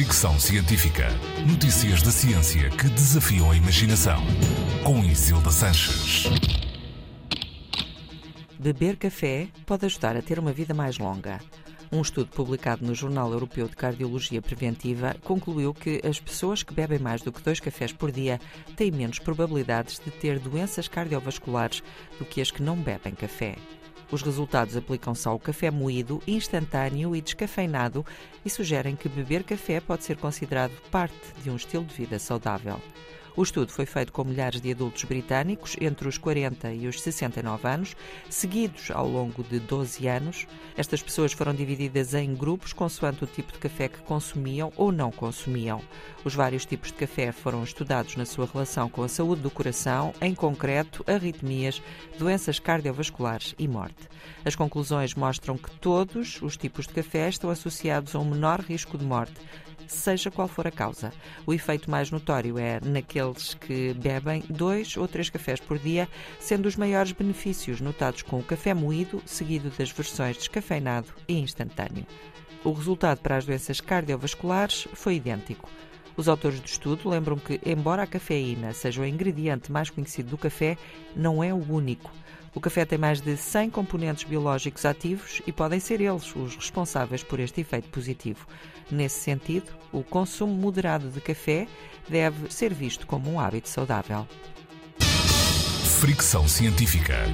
Fricção Científica. Notícias da ciência que desafiam a imaginação. Com Isilda Sanches. Beber café pode ajudar a ter uma vida mais longa. Um estudo publicado no Jornal Europeu de Cardiologia Preventiva concluiu que as pessoas que bebem mais do que dois cafés por dia têm menos probabilidades de ter doenças cardiovasculares do que as que não bebem café. Os resultados aplicam-se ao café moído, instantâneo e descafeinado e sugerem que beber café pode ser considerado parte de um estilo de vida saudável. O estudo foi feito com milhares de adultos britânicos entre os 40 e os 69 anos, seguidos ao longo de 12 anos. Estas pessoas foram divididas em grupos consoante o tipo de café que consumiam ou não consumiam. Os vários tipos de café foram estudados na sua relação com a saúde do coração, em concreto, arritmias, doenças cardiovasculares e morte. As conclusões mostram que todos os tipos de café estão associados a um menor risco de morte seja qual for a causa. O efeito mais notório é naqueles que bebem dois ou três cafés por dia, sendo os maiores benefícios notados com o café moído, seguido das versões descafeinado e instantâneo. O resultado para as doenças cardiovasculares foi idêntico. Os autores do estudo lembram que, embora a cafeína seja o ingrediente mais conhecido do café, não é o único. O café tem mais de 100 componentes biológicos ativos e podem ser eles os responsáveis por este efeito positivo. Nesse sentido, o consumo moderado de café deve ser visto como um hábito saudável. Fricção científica.